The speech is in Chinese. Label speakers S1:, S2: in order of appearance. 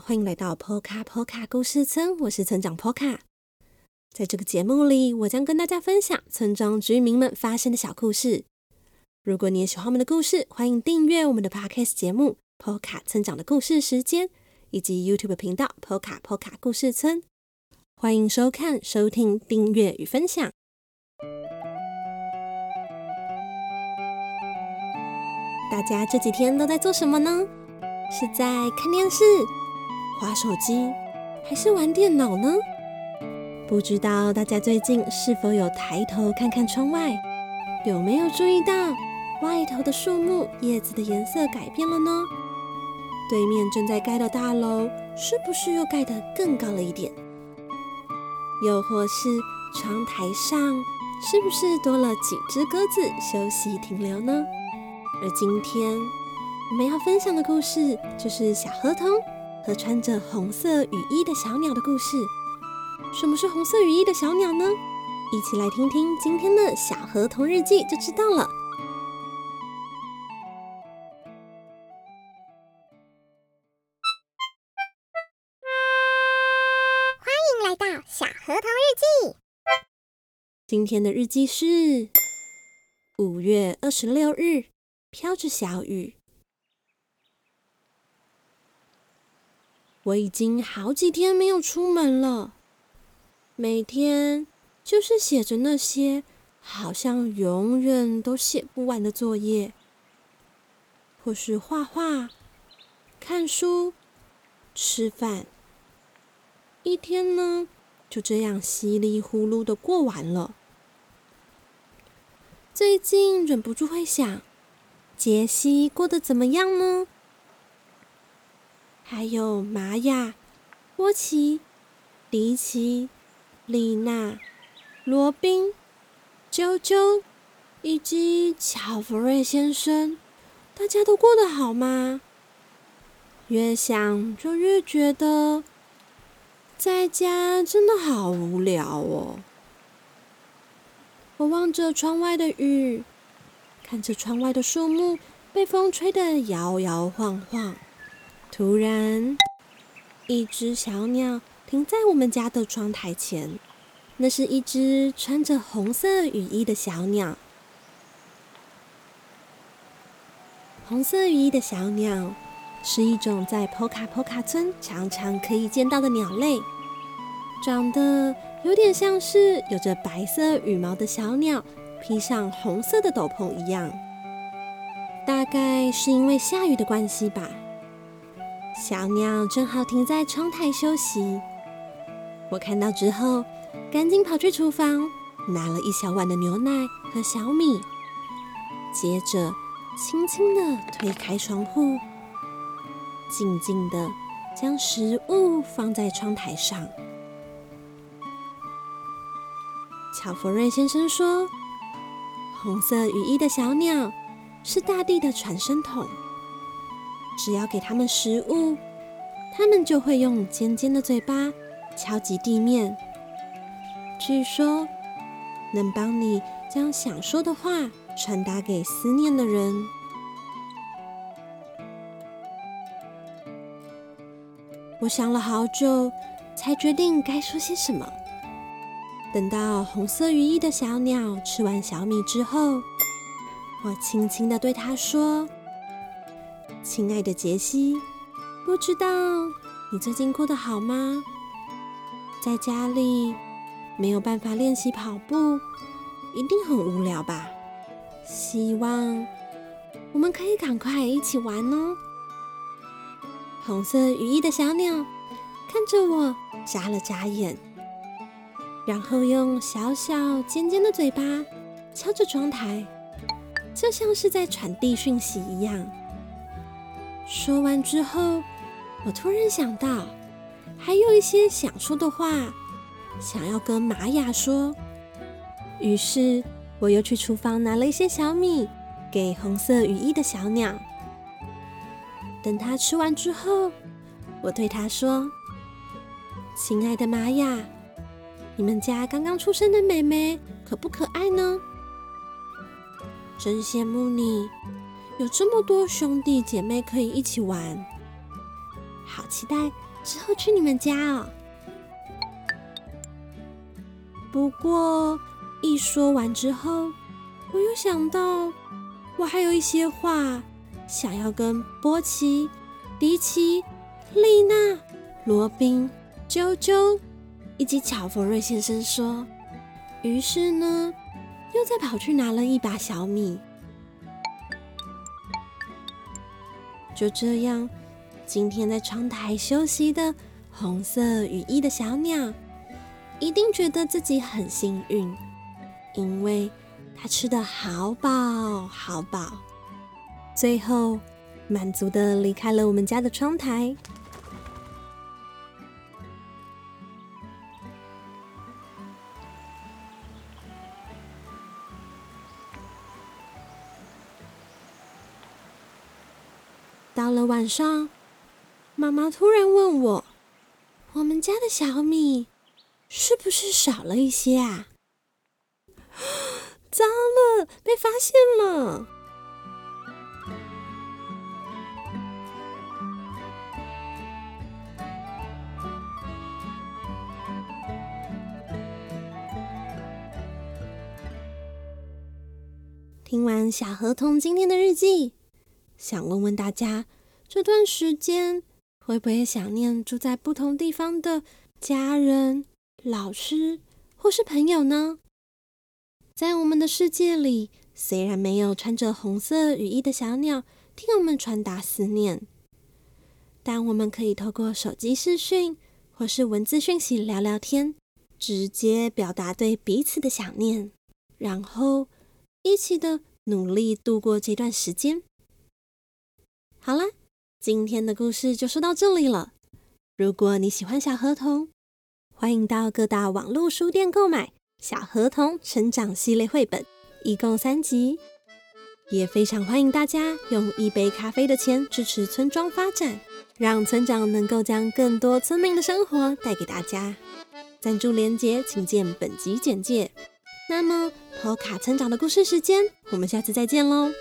S1: 欢迎来到 Poka Poka 故事村，我是村长 Poka。在这个节目里，我将跟大家分享村庄居民们发生的小故事。如果你也喜欢我们的故事，欢迎订阅我们的 Podcast 节目 Poka 村长的故事时间》，以及 YouTube 频道《Poka Poka 故事村》。欢迎收看、收听、订阅与分享。大家这几天都在做什么呢？是在看电视、划手机，还是玩电脑呢？不知道大家最近是否有抬头看看窗外，有没有注意到外头的树木叶子的颜色改变了呢？对面正在盖的大楼是不是又盖得更高了一点？又或是窗台上是不是多了几只鸽子休息停留呢？而今天。我们要分享的故事就是小河童和穿着红色雨衣的小鸟的故事。什么是红色雨衣的小鸟呢？一起来听听今天的小河童日记就知道了。
S2: 欢迎来到小河童日记。
S1: 今天的日记是五月二十六日，飘着小雨。我已经好几天没有出门了，每天就是写着那些好像永远都写不完的作业，或是画画、看书、吃饭，一天呢就这样稀里糊涂的过完了。最近忍不住会想，杰西过得怎么样呢？还有玛雅、波奇、迪奇、丽娜、罗宾、啾啾以及乔弗瑞先生，大家都过得好吗？越想就越觉得在家真的好无聊哦。我望着窗外的雨，看着窗外的树木被风吹得摇摇晃晃。突然，一只小鸟停在我们家的窗台前。那是一只穿着红色雨衣的小鸟。红色雨衣的小鸟是一种在波卡波卡村常常可以见到的鸟类，长得有点像是有着白色羽毛的小鸟披上红色的斗篷一样。大概是因为下雨的关系吧。小鸟正好停在窗台休息，我看到之后，赶紧跑去厨房拿了一小碗的牛奶和小米，接着轻轻的推开窗户，静静的将食物放在窗台上。乔弗瑞先生说：“红色羽翼的小鸟是大地的传声筒。”只要给他们食物，他们就会用尖尖的嘴巴敲击地面。据说能帮你将想说的话传达给思念的人。我想了好久，才决定该说些什么。等到红色羽翼的小鸟吃完小米之后，我轻轻地对它说。亲爱的杰西，不知道你最近过得好吗？在家里没有办法练习跑步，一定很无聊吧？希望我们可以赶快一起玩哦。红色羽翼的小鸟看着我，眨了眨眼，然后用小小尖尖的嘴巴敲着窗台，就像是在传递讯息一样。说完之后，我突然想到，还有一些想说的话，想要跟玛雅说。于是，我又去厨房拿了一些小米，给红色羽翼的小鸟。等它吃完之后，我对它说：“亲爱的玛雅，你们家刚刚出生的妹妹可不可爱呢？真羡慕你。”有这么多兄弟姐妹可以一起玩，好期待之后去你们家哦。不过一说完之后，我又想到，我还有一些话想要跟波奇、迪奇、丽娜、罗宾、啾啾以及乔佛瑞先生说。于是呢，又再跑去拿了一把小米。就这样，今天在窗台休息的红色羽翼的小鸟，一定觉得自己很幸运，因为它吃的好饱好饱，最后满足的离开了我们家的窗台。到了晚上，妈妈突然问我：“我们家的小米是不是少了一些啊？” 糟了，被发现了！听完小河童今天的日记。想问问大家，这段时间会不会想念住在不同地方的家人、老师或是朋友呢？在我们的世界里，虽然没有穿着红色羽衣的小鸟替我们传达思念，但我们可以透过手机视讯或是文字讯息聊聊天，直接表达对彼此的想念，然后一起的努力度过这段时间。好了，今天的故事就说到这里了。如果你喜欢小河童，欢迎到各大网络书店购买《小河童成长系列绘本》，一共三集。也非常欢迎大家用一杯咖啡的钱支持村庄发展，让村长能够将更多村民的生活带给大家。赞助连接请见本集简介。那么，托卡村长的故事时间，我们下次再见喽。